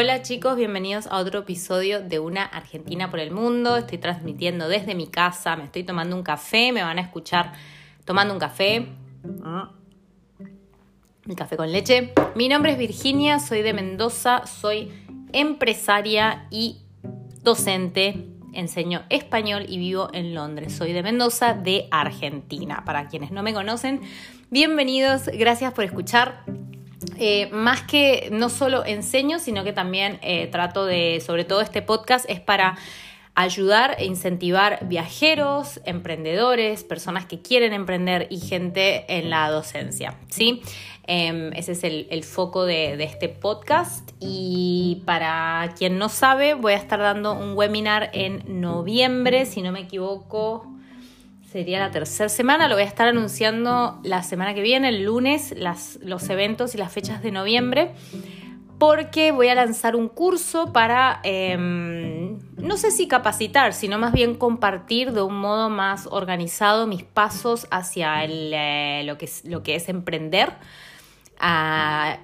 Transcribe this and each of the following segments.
Hola chicos, bienvenidos a otro episodio de Una Argentina por el Mundo. Estoy transmitiendo desde mi casa, me estoy tomando un café, me van a escuchar tomando un café. Mi café con leche. Mi nombre es Virginia, soy de Mendoza, soy empresaria y docente. Enseño español y vivo en Londres. Soy de Mendoza, de Argentina. Para quienes no me conocen, bienvenidos, gracias por escuchar. Eh, más que no solo enseño, sino que también eh, trato de, sobre todo este podcast es para ayudar e incentivar viajeros, emprendedores, personas que quieren emprender y gente en la docencia, ¿sí? Em, ese es el, foco de, de, este podcast y para quien no sabe voy a estar dando un webinar en noviembre, si no me equivoco, Sería la tercera semana, lo voy a estar anunciando la semana que viene, el lunes, los eventos y las fechas de noviembre, porque voy a lanzar un curso para, em, no sé si capacitar, sino más bien compartir de un modo más organizado mis pasos hacia eh, lo, que es, lo que es emprender, a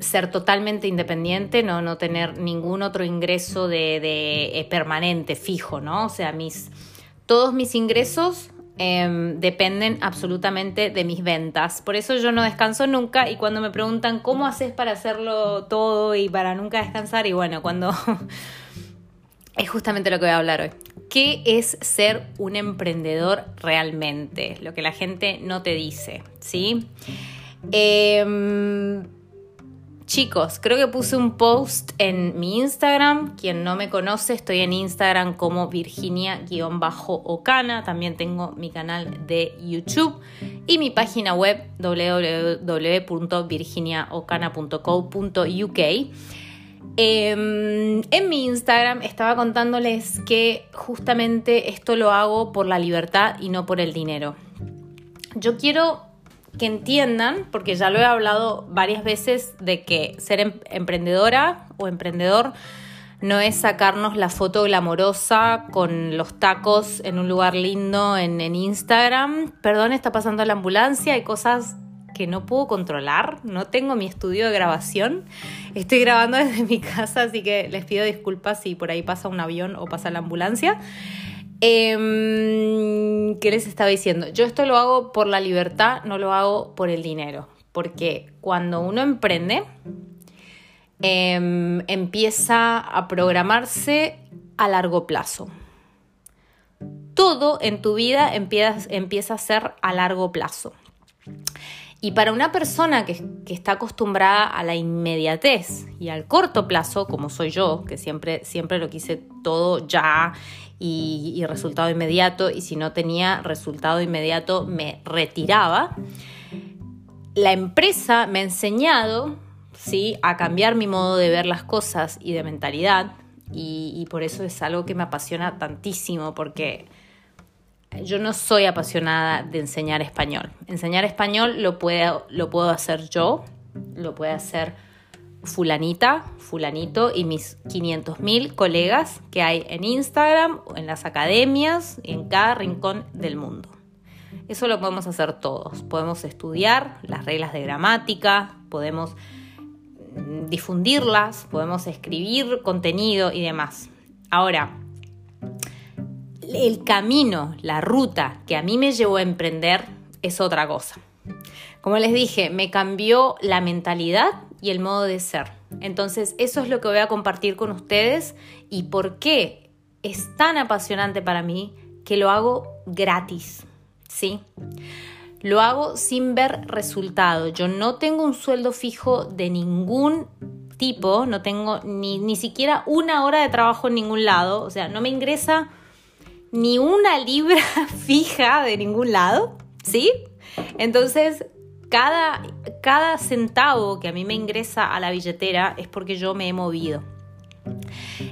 ser totalmente independiente, no, no tener ningún otro ingreso de, de eh, permanente, fijo, ¿no? O sea, mis, todos mis ingresos Em, dependen absolutamente de mis ventas. Por eso yo no descanso nunca y cuando me preguntan cómo haces para hacerlo todo y para nunca descansar, y bueno, cuando... es justamente lo que voy a hablar hoy. ¿Qué es ser un emprendedor realmente? Lo que la gente no te dice, ¿sí? Eh, Chicos, creo que puse un post en mi Instagram. Quien no me conoce, estoy en Instagram como Virginia-Ocana. También tengo mi canal de YouTube y mi página web www.virginiaocana.co.uk. Em, en mi Instagram estaba contándoles que justamente esto lo hago por la libertad y no por el dinero. Yo quiero que entiendan, porque ya lo he hablado varias veces, de que ser em-, emprendedora o emprendedor no es sacarnos la foto glamorosa con los tacos en un lugar lindo en, Instagram. Perdón, está pasando la ambulancia, hay cosas que no puedo controlar, no tengo mi estudio de grabación, estoy grabando desde mi casa, así que les pido disculpas si por ahí pasa un avión o pasa la ambulancia. Em, ¿Qué les estaba diciendo? Yo esto lo hago por la libertad, no lo hago por el dinero. Porque cuando uno emprende, em, empieza a programarse a largo plazo. Todo en tu vida empieza, empieza a ser a largo plazo. Y para una persona que, está acostumbrada a la inmediatez y al corto plazo, como soy yo, que siempre, siempre lo quise todo ya y, resultado inmediato y si no tenía resultado inmediato me retiraba. La empresa me ha enseñado ¿sí? a cambiar mi modo de ver las cosas y de mentalidad y, y por eso es algo que me apasiona tantísimo porque yo no soy apasionada de enseñar español. Enseñar español lo puedo, lo puedo hacer yo, lo puede hacer fulanita, fulanito y mis 500.000 colegas que hay en Instagram, en las academias, en cada rincón del mundo. Eso lo podemos hacer todos. Podemos estudiar las reglas de gramática, podemos difundirlas, podemos escribir contenido y demás. Ahora, el camino, la ruta que a mí me llevó a emprender es otra cosa. Como les dije, me cambió la mentalidad y el modo de ser. Entonces, eso es lo que voy a compartir con ustedes y por qué es tan apasionante para mí que lo hago gratis, ¿sí? Lo hago sin ver resultado. Yo no tengo un sueldo fijo de ningún tipo, no tengo ni, ni siquiera una hora de trabajo en ningún lado, o sea, no me ingresa ni una libra fija de ningún lado, ¿sí? Entonces, cada, cada centavo que a mí me ingresa a la billetera es porque yo me he movido.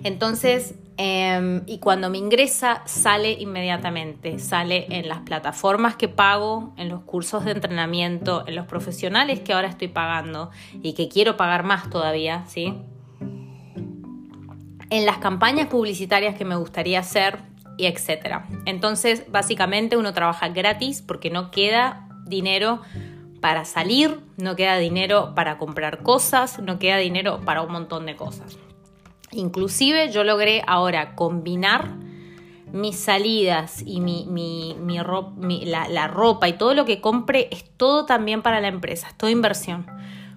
Entonces, em, y cuando me ingresa, sale inmediatamente. Sale en las plataformas que pago, en los cursos de entrenamiento, en los profesionales que ahora estoy pagando y que quiero pagar más todavía, ¿sí? En las campañas publicitarias que me gustaría hacer y etcétera. Entonces, básicamente uno trabaja gratis porque no queda dinero para salir, no queda dinero para comprar cosas, no queda dinero para un montón de cosas. Inclusive yo logré ahora combinar mis salidas y mi, mi, la, la, ropa y todo lo que compre es todo también para la empresa, es toda inversión.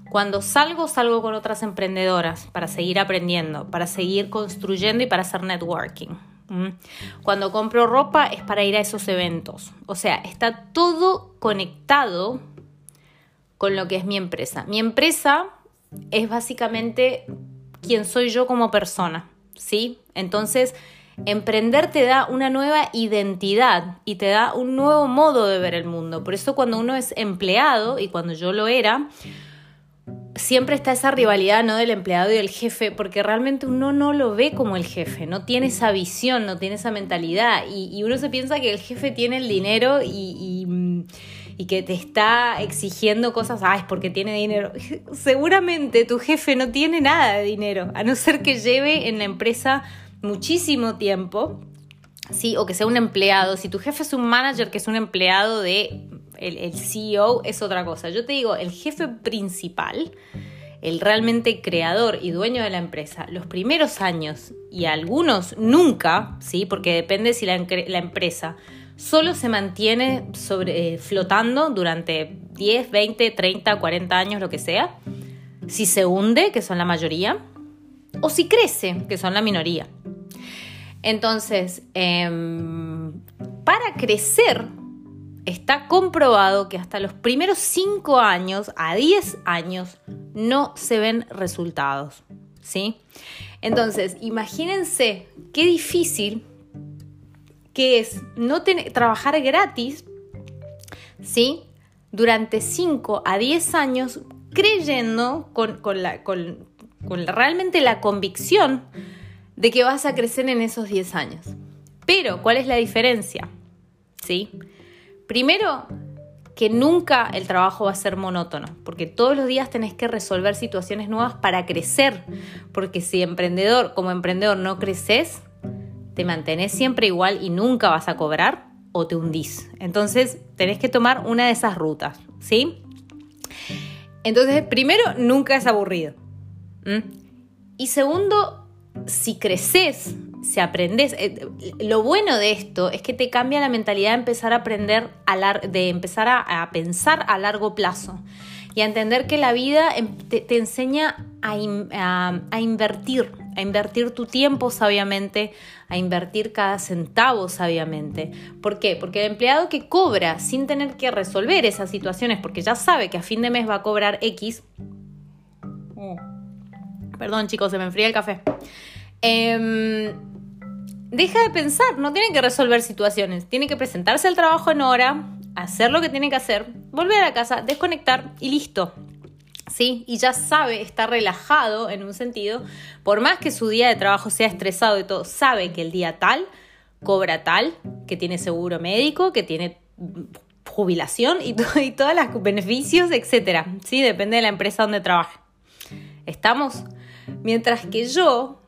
Cuando salgo, salgo con otras emprendedoras para seguir aprendiendo, para seguir construyendo y para hacer networking. Cuando compro ropa es para ir a esos eventos. O sea, está todo conectado con lo que es mi empresa. Mi empresa es básicamente quién soy yo como persona, ¿sí? Entonces, emprender te da una nueva identidad y te da un nuevo modo de ver el mundo. Por eso cuando uno es empleado, y cuando yo lo era, siempre está esa rivalidad ¿no? del empleado y del jefe, porque realmente uno no lo ve como el jefe, no tiene esa visión, no tiene esa mentalidad, y, uno se piensa que el jefe tiene el dinero y y que te está exigiendo cosas, ah, es porque tiene dinero. Seguramente tu jefe no tiene nada de dinero, a no ser que lleve en la empresa muchísimo tiempo, ¿sí? O que sea un empleado. Si tu jefe es un manager que es un empleado de el, CEO, es otra cosa. Yo te digo, el jefe principal, el realmente creador y dueño de la empresa, los primeros años y algunos nunca, ¿sí? Porque depende si la, empresa solo se mantiene sobre, eh, flotando durante 10, 20, 30, 40 años, lo que sea, si se hunde, que son la mayoría, o si crece, que son la minoría. Entonces, em, para crecer, está comprobado que hasta los primeros 5 años a 10 años no se ven resultados. ¿Sí? Entonces, imagínense qué difícil que es no trabajar gratis, ¿sí? Durante 5 a 10 años creyendo con, realmente la convicción de que vas a crecer en esos 10 años. Pero, ¿cuál es la diferencia? ¿Sí? Primero, que nunca el trabajo va a ser monótono, porque todos los días tenés que resolver situaciones nuevas para crecer, porque si emprendedor, como emprendedor no creces, te mantenés siempre igual y nunca vas a cobrar o te hundís. Entonces tenés que tomar una de esas rutas, ¿sí? Entonces, primero, nunca es aburrido. Y segundo, si creces, si aprendes, eh, lo bueno de esto es que te cambia la mentalidad de empezar a aprender, a de empezar a, pensar a largo plazo y a entender que la vida em, te, enseña a invertir, a invertir tu tiempo sabiamente, a invertir cada centavo sabiamente. ¿Por qué? Porque el empleado que cobra sin tener que resolver esas situaciones, porque ya sabe que a fin de mes va a cobrar X. Perdón chicos, se me enfría el café. Em, deja de pensar, no tiene que resolver situaciones, tiene que presentarse al trabajo en hora, hacer lo que tiene que hacer, volver a casa, desconectar y listo. ¿sí? Y ya sabe, está relajado en un sentido, por más que su día de trabajo sea estresado y todo, sabe que el día tal cobra tal, que tiene seguro médico, que tiene jubilación y, y todos los beneficios, etcétera, ¿sí? Depende de la empresa donde trabaje. ¿Estamos? Mientras que yo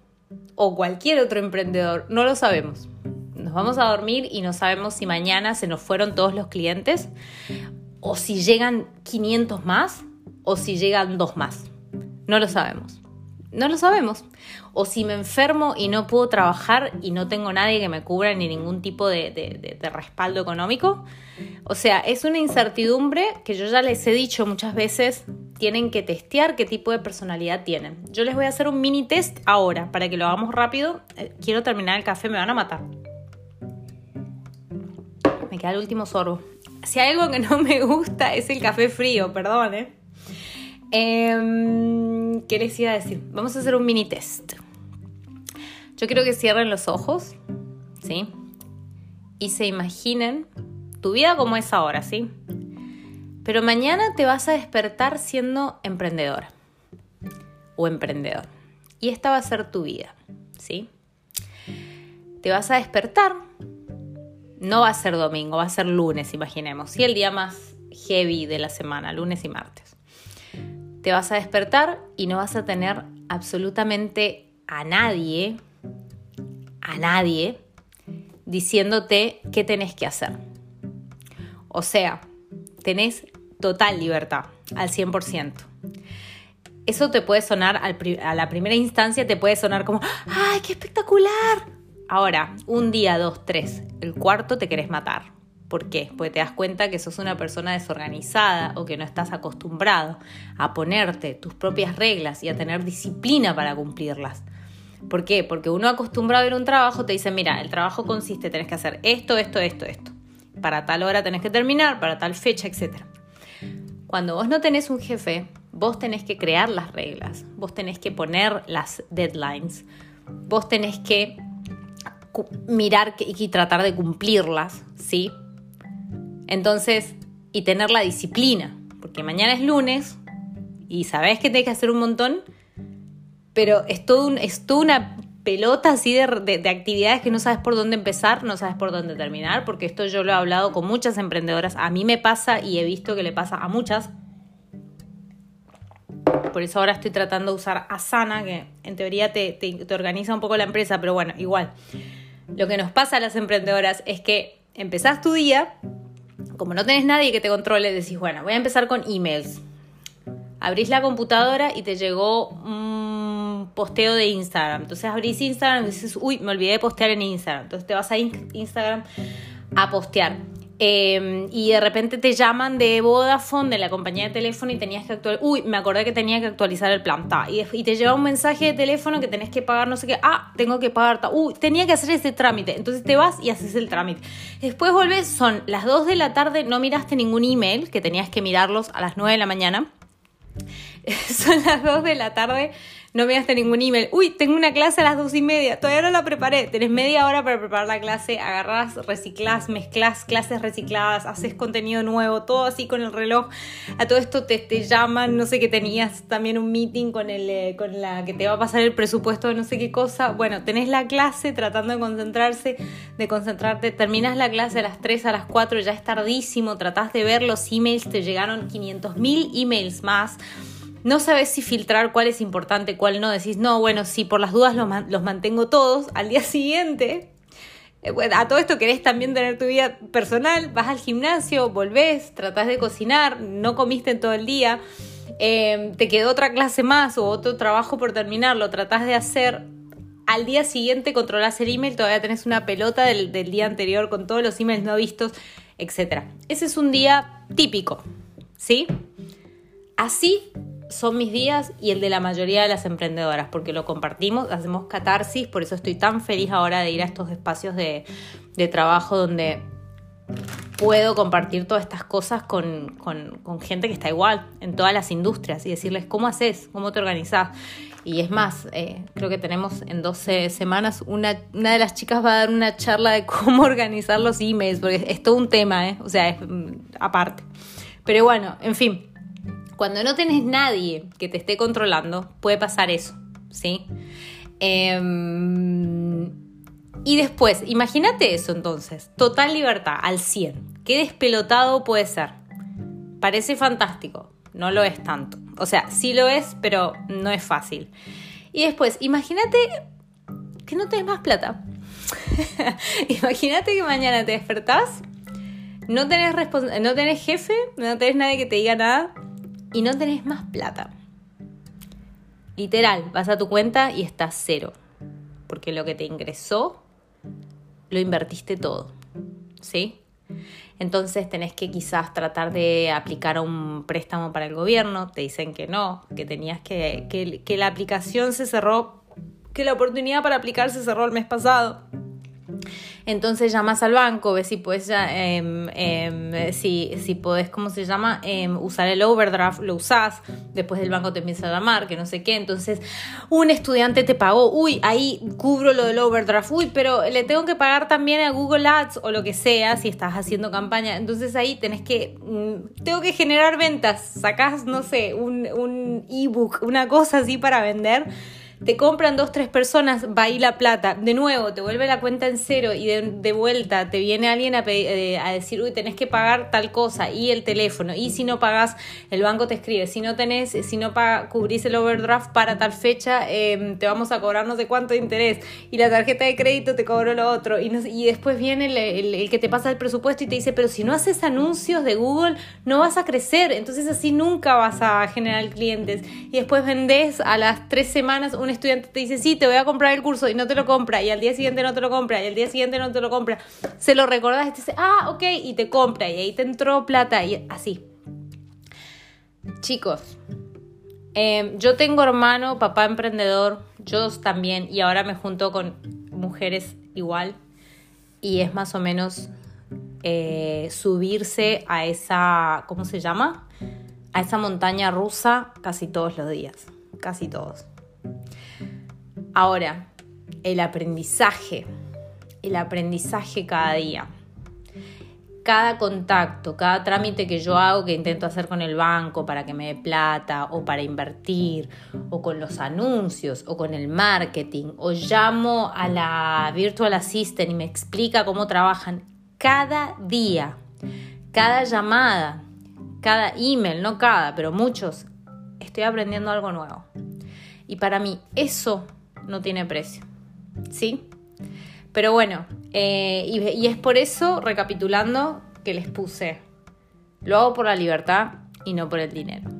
o cualquier otro emprendedor no lo sabemos. Nos vamos a dormir y no sabemos si mañana se nos fueron todos los clientes o si llegan 500 más o si llegan dos más. No lo sabemos. No lo sabemos. O si me enfermo y no puedo trabajar y no tengo nadie que me cubra ni ningún tipo de, respaldo económico. O sea, es una incertidumbre que yo ya les he dicho muchas veces, tienen que testear qué tipo de personalidad tienen. Yo les voy a hacer un mini test ahora para que lo hagamos rápido. Eh, quiero terminar el café, me van a matar. Me queda el último sorbo. Si hay algo que no me gusta es el café frío, perdón, ¿eh? Em, ¿Qué les iba a decir? Vamos a hacer un mini test. Yo quiero que cierren los ojos, ¿sí? y se imaginen tu vida como es ahora, ¿sí? Pero mañana te vas a despertar siendo emprendedora o emprendedor. Y esta va a ser tu vida, ¿sí? Te vas a despertar, no va a ser domingo, va a ser lunes, imaginemos, ¿sí? El día más heavy de la semana, lunes y martes. Te vas a despertar y no vas a tener absolutamente a nadie, a nadie, diciéndote qué tenés que hacer. O sea, tenés total libertad, al 100%. Eso te puede sonar, a la primera instancia te puede sonar como, ¡ay, qué espectacular! Ahora, un día, dos, tres, el cuarto te querés matar. ¿Por qué? Porque te das cuenta que sos una persona desorganizada o que no estás acostumbrado a ponerte tus propias reglas y a tener disciplina para cumplirlas. ¿Por qué? Porque uno acostumbrado a ver un trabajo te dice, mira, el trabajo consiste, tenés que hacer esto, esto, esto, esto. Para tal hora tenés que terminar, para tal fecha, etc. Cuando vos no tenés un jefe, vos tenés que crear las reglas, vos tenés que poner las deadlines, vos tenés que mirar y tratar de cumplirlas, ¿sí? Entonces, y tener la disciplina, porque mañana es lunes y sabés que tenés que hacer un montón, pero es es toda una pelota así de, de, actividades que no sabes por dónde empezar, no sabes por dónde terminar, porque esto yo lo he hablado con muchas emprendedoras, a mí me pasa y he visto que le pasa a muchas. Por eso ahora estoy tratando de usar Asana, que en teoría te, te organiza un poco la empresa, pero bueno, igual. Lo que nos pasa a las emprendedoras es que empezás tu día, como no tenés nadie que te controle, decís, bueno, voy a empezar con emails. Abrís la computadora y te llegó un posteo de Instagram. Entonces abrís Instagram y dices, uy, me olvidé de postear en Instagram. Entonces te vas a Instagram a postear. Em, y de repente te llaman de Vodafone, de la compañía de teléfono, y tenías que actualizar. Uy, me acordé que tenía que actualizar el plan. y, te lleva un mensaje de teléfono que tenés que pagar no sé qué. Ah, tengo que pagar. Uy, tenía que hacer ese trámite. Entonces te vas y haces el trámite. Después volvés, son las 2 de la tarde, no miraste ningún email, que tenías que mirarlos a las 9 de la mañana. son las 2 de la tarde no me haste ningún email. Uy, tengo una clase a las dos y media, todavía no la preparé. Tenés media hora para preparar la clase, agarrás, reciclás, mezclás clases recicladas, haces contenido nuevo, todo así con el reloj. A todo esto te, te llaman, no sé qué tenías también un meeting con, el, eh, con la que te va a pasar el presupuesto de no sé qué cosa. Bueno, tenés la clase tratando de concentrarse, de concentrarte. Terminas la clase a las 3, a las 4, ya es tardísimo, tratás de ver los emails, te llegaron 500 mil emails más no sabes si filtrar cuál es importante, cuál no. Decís, no, bueno, si por las dudas los, mantengo todos. Al día siguiente, eh, a todo esto querés también tener tu vida personal. Vas al gimnasio, volvés, tratás de cocinar, no comiste en todo el día. Em, te quedó otra clase más o otro trabajo por terminar, lo tratás de hacer. Al día siguiente controlás el email, todavía tenés una pelota del, del día anterior con todos los emails no vistos, etc. Ese es un día típico, ¿sí? Así son mis días y el de la mayoría de las emprendedoras, porque lo compartimos, hacemos catarsis, por eso estoy tan feliz ahora de ir a estos espacios de, trabajo donde puedo compartir todas estas cosas con, gente que está igual en todas las industrias y decirles cómo haces, cómo te organizás. Y es más, eh, creo que tenemos en 12 semanas una, una de las chicas va a dar una charla de cómo organizar los emails, porque es todo un tema, ¿eh? o sea, es mm, aparte. Pero bueno, en fin, cuando no tenés nadie que te esté controlando, puede pasar eso, ¿sí? Em, y después, imagínate eso entonces, total libertad, al 100. ¿Qué despelotado puede ser? Parece fantástico, no lo es tanto. O sea, sí lo es, pero no es fácil. Y después, imagínate que no tenés más plata. imagínate que mañana te despertás, no tenés, no tenés jefe, no tenés nadie que te diga nada, y no tenés más plata. Literal, vas a tu cuenta y estás cero. Porque lo que te ingresó, lo invertiste todo. ¿Sí? Entonces tenés que quizás tratar de aplicar un préstamo para el gobierno. Te dicen que no, que tenías que, que, la aplicación se cerró, que la oportunidad para aplicar se cerró el mes pasado. Entonces llamas al banco, ves si puedes, em, em, si, si ¿cómo se llama? Em, usar el overdraft, lo usás, después el banco te empieza a llamar, que no sé qué. Entonces, un estudiante te pagó, uy, ahí cubro lo del overdraft, uy, pero le tengo que pagar también a Google Ads o lo que sea si estás haciendo campaña. Entonces ahí tenés que, mm, tengo que generar ventas, sacás, no sé, un, un ebook, una cosa así para vender te compran dos, tres personas, va ahí la plata, de nuevo te vuelve la cuenta en cero y de, vuelta te viene alguien a, eh, a, decir, uy, tenés que pagar tal cosa y el teléfono, y si no pagas, el banco te escribe, si no tenés, si no paga, cubrís el overdraft para tal fecha, em, te vamos a cobrar no sé cuánto de interés, y la tarjeta de crédito te cobró lo otro, y, y después viene el, el que te pasa el presupuesto y te dice, pero si no haces anuncios de Google, no vas a crecer, entonces así nunca vas a generar clientes, y después vendés a las tres semanas un estudiante te dice, sí, te voy a comprar el curso y no te lo compra, y al día siguiente no te lo compra, y al día siguiente no te lo compra, se lo recordás y te dice, ah, ok, y te compra, y ahí te entró plata, y así. Chicos, em, yo tengo hermano, papá emprendedor, yo también, y ahora me junto con mujeres igual, y es más o menos eh, subirse a esa, ¿cómo se llama? A esa montaña rusa casi todos los días, casi todos. Ahora, el aprendizaje, el aprendizaje cada día. Cada contacto, cada trámite que yo hago, que intento hacer con el banco para que me dé plata o para invertir, o con los anuncios, o con el marketing, o llamo a la Virtual Assistant y me explica cómo trabajan, cada día, cada llamada, cada email, no cada, pero muchos, estoy aprendiendo algo nuevo. Y para mí eso no tiene precio. ¿Sí? Pero bueno, eh, y, es por eso, recapitulando, que les puse, lo hago por la libertad y no por el dinero.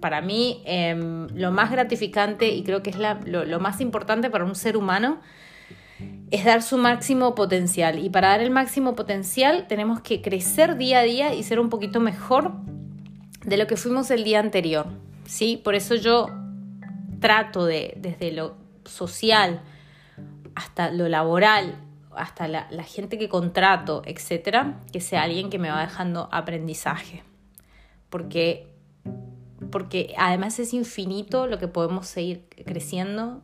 Para mí, em, lo más gratificante y creo que es lo, más importante para un ser humano es dar su máximo potencial. Y para dar el máximo potencial tenemos que crecer día a día y ser un poquito mejor de lo que fuimos el día anterior. ¿sí? Por eso yo trato de, desde lo social hasta lo laboral, hasta la, gente que contrato, etcétera, que sea alguien que me va dejando aprendizaje. Porque, porque además es infinito lo que podemos seguir creciendo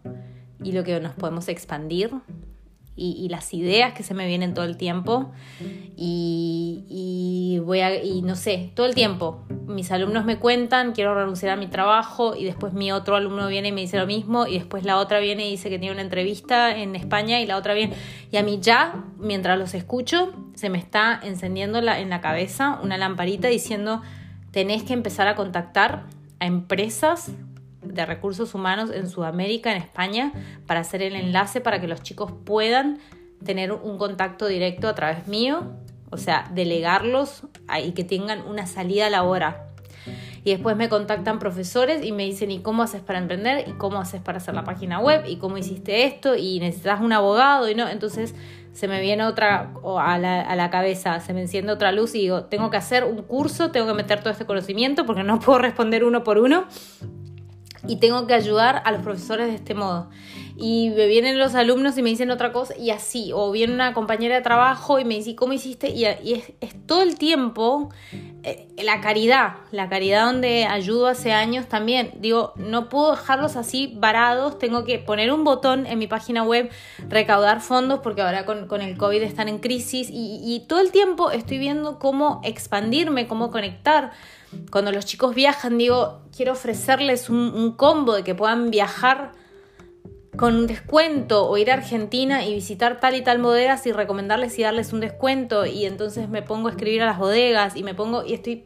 y lo que nos podemos expandir y, las ideas que se me vienen todo el tiempo y, voy a, y no sé, todo el tiempo. Mis alumnos me cuentan, quiero renunciar a mi trabajo y después mi otro alumno viene y me dice lo mismo y después la otra viene y dice que tiene una entrevista en España y la otra viene. Y a mí ya, mientras los escucho, se me está encendiendo en la cabeza una lamparita diciendo, tenés que empezar a contactar a empresas de recursos humanos en Sudamérica, en España, para hacer el enlace para que los chicos puedan tener un contacto directo a través mío, o sea, delegarlos y que tengan una salida laboral. Y después me contactan profesores y me dicen, ¿y cómo haces para emprender? ¿Y cómo haces para hacer la página web? ¿Y cómo hiciste esto? ¿Y necesitas un abogado? Y no, entonces se me viene otra a la, a la cabeza, se me enciende otra luz y digo, tengo que hacer un curso, tengo que meter todo este conocimiento porque no puedo responder uno por uno y tengo que ayudar a los profesores de este modo. Y me vienen los alumnos y me dicen otra cosa y así, o viene una compañera de trabajo y me dice, ¿cómo hiciste? Y, es, todo el tiempo eh, la caridad, la caridad donde ayudo hace años también. Digo, no puedo dejarlos así varados, tengo que poner un botón en mi página web, recaudar fondos, porque ahora con, el COVID están en crisis y todo el tiempo estoy viendo cómo expandirme, cómo conectar cuando los chicos viajan, digo, quiero ofrecerles un, combo de que puedan viajar con un descuento o ir a Argentina y visitar tal y tal bodegas y recomendarles y darles un descuento y entonces me pongo a escribir a las bodegas y me pongo y estoy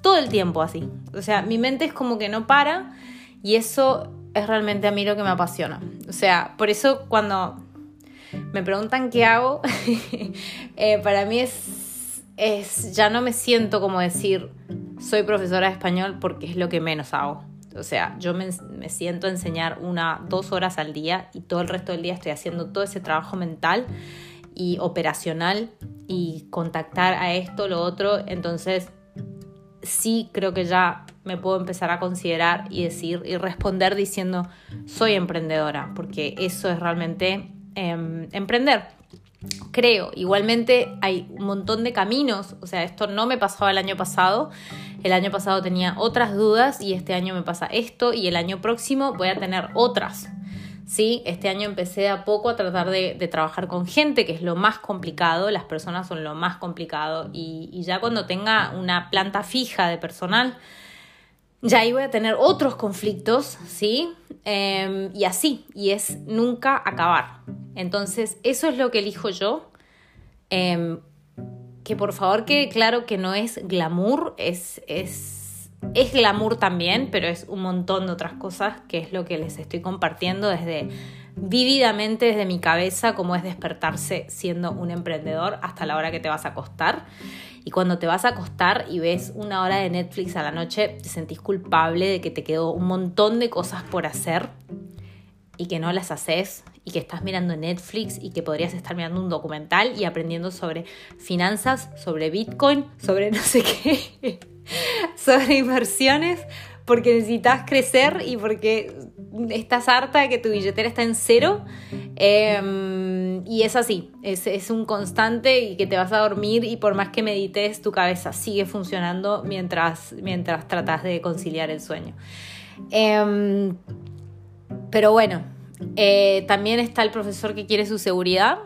todo el tiempo así. O sea, mi mente es como que no para y eso es realmente a mí lo que me apasiona. O sea, por eso cuando me preguntan qué hago, eh, para mí es es, ya no me siento como decir soy profesora de español porque es lo que menos hago. O sea, yo me, siento a enseñar una, dos horas al día y todo el resto del día estoy haciendo todo ese trabajo mental y operacional y contactar a esto, lo otro. Entonces, sí creo que ya me puedo empezar a considerar y decir y responder diciendo soy emprendedora, porque eso es realmente em, emprender. Creo. Igualmente hay un montón de caminos, o sea, esto no me pasaba el año pasado. El año pasado tenía otras dudas y este año me pasa esto y el año próximo voy a tener otras. ¿sí? Este año empecé a poco a tratar de, trabajar con gente, que es lo más complicado, las personas son lo más complicado y, ya cuando tenga una planta fija de personal, ya ahí voy a tener otros conflictos, ¿sí? Em, y así, y es nunca acabar. Entonces, eso es lo que elijo yo. Em, que por favor que claro que no es glamour, es, es, es glamour también, pero es un montón de otras cosas que es lo que les estoy compartiendo desde vividamente desde mi cabeza cómo es despertarse siendo un emprendedor hasta la hora que te vas a acostar. Y cuando te vas a acostar y ves una hora de Netflix a la noche, te sentís culpable de que te quedó un montón de cosas por hacer y que no las haces y que estás mirando Netflix y que podrías estar mirando un documental y aprendiendo sobre finanzas, sobre Bitcoin, sobre no sé qué, sobre inversiones, porque necesitas crecer y porque estás harta de que tu billetera está en cero. Em, y es así, es, es, un constante y que te vas a dormir y por más que medites, tu cabeza sigue funcionando mientras, mientras tratas de conciliar el sueño. Em, pero bueno, eh, también está el profesor que quiere su seguridad.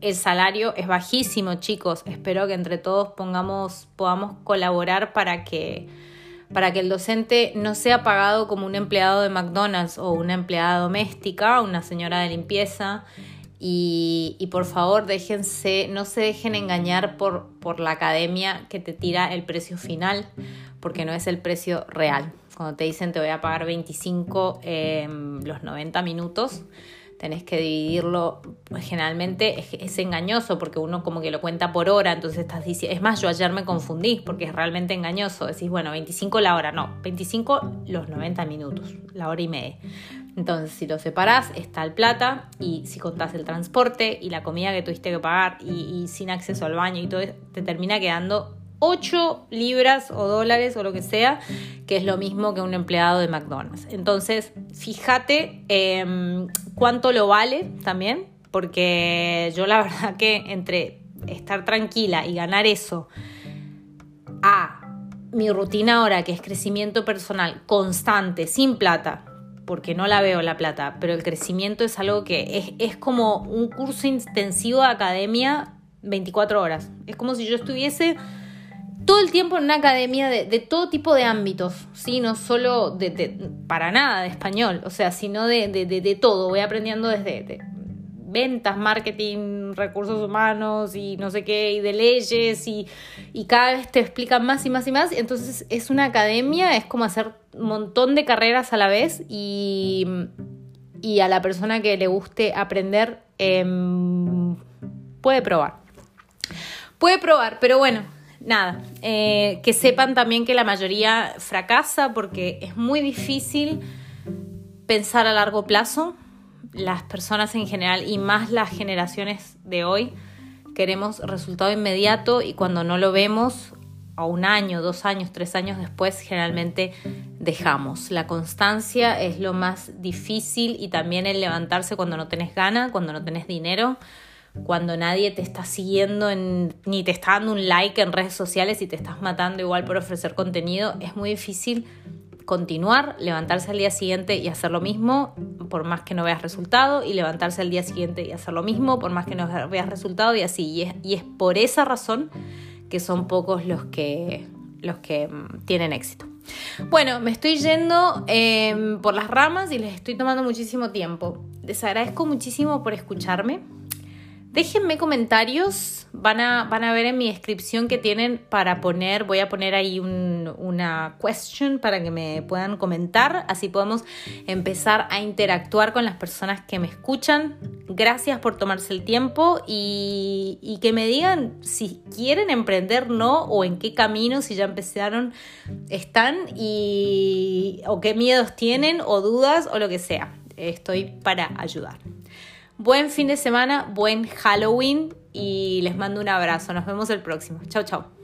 El salario es bajísimo, chicos. Espero que entre todos pongamos, podamos colaborar para que, para que el docente no sea pagado como un empleado de McDonald's o una empleada doméstica, una señora de limpieza. Y, por favor, déjense, no se dejen engañar por, por la academia que te tira el precio final, porque no es el precio real. Cuando te dicen te voy a pagar 25 los 90 minutos, tenés que dividirlo, generalmente es, engañoso porque uno como que lo cuenta por hora, entonces estás diciendo, es más, yo ayer me confundí porque es realmente engañoso, decís, bueno, 25 la hora, no, 25 los 90 minutos, la hora y media. Entonces, si lo separás, está el plata y si contás el transporte y la comida que tuviste que pagar y, y sin acceso al baño y todo, te termina quedando 8 libras o dólares o lo que sea, que es lo mismo que un empleado de McDonald's. Entonces, fíjate em, cuánto lo vale también, porque yo la verdad que entre estar tranquila y ganar eso a mi rutina ahora, que es crecimiento personal constante, sin plata, porque no la veo la plata, pero el crecimiento es algo que es, es como un curso intensivo de academia 24 horas. Es como si yo estuviese todo el tiempo en una academia de, todo tipo de ámbitos, ¿sí? No solo de, para nada de español, o sea, sino de, todo. Voy aprendiendo desde ventas, marketing, recursos humanos y no sé qué, y de leyes, y, cada vez te explican más y más y más. Entonces es una academia, es como hacer un montón de carreras a la vez y, a la persona que le guste aprender em, puede probar. Puede probar, pero bueno, nada, eh, que sepan también que la mayoría fracasa porque es muy difícil pensar a largo plazo. Las personas en general y más las generaciones de hoy queremos resultado inmediato y cuando no lo vemos a un año, dos años, tres años después generalmente dejamos. La constancia es lo más difícil y también el levantarse cuando no tenés gana, cuando no tenés dinero cuando nadie te está siguiendo ni te está dando un like en redes sociales y te estás matando igual por ofrecer contenido, es muy difícil continuar, levantarse al día siguiente y hacer lo mismo por más que no veas resultado y levantarse al día siguiente y hacer lo mismo por más que no veas resultado y así. Y es, y es por esa razón que son pocos los que, los que mm, tienen éxito. Bueno, me estoy yendo em, por las ramas y les estoy tomando muchísimo tiempo. Les agradezco muchísimo por escucharme. Déjenme comentarios, van a, van a ver en mi descripción que tienen para poner, voy a poner ahí una question para que me puedan comentar, así podemos empezar a interactuar con las personas que me escuchan. Gracias por tomarse el tiempo y, y que me digan si quieren emprender, no, o en qué camino, si ya empezaron, están y, o qué miedos tienen o dudas o lo que sea. Estoy para ayudar. Buen fin de semana, buen Halloween y les mando un abrazo. Nos vemos el próximo. Chao, chao.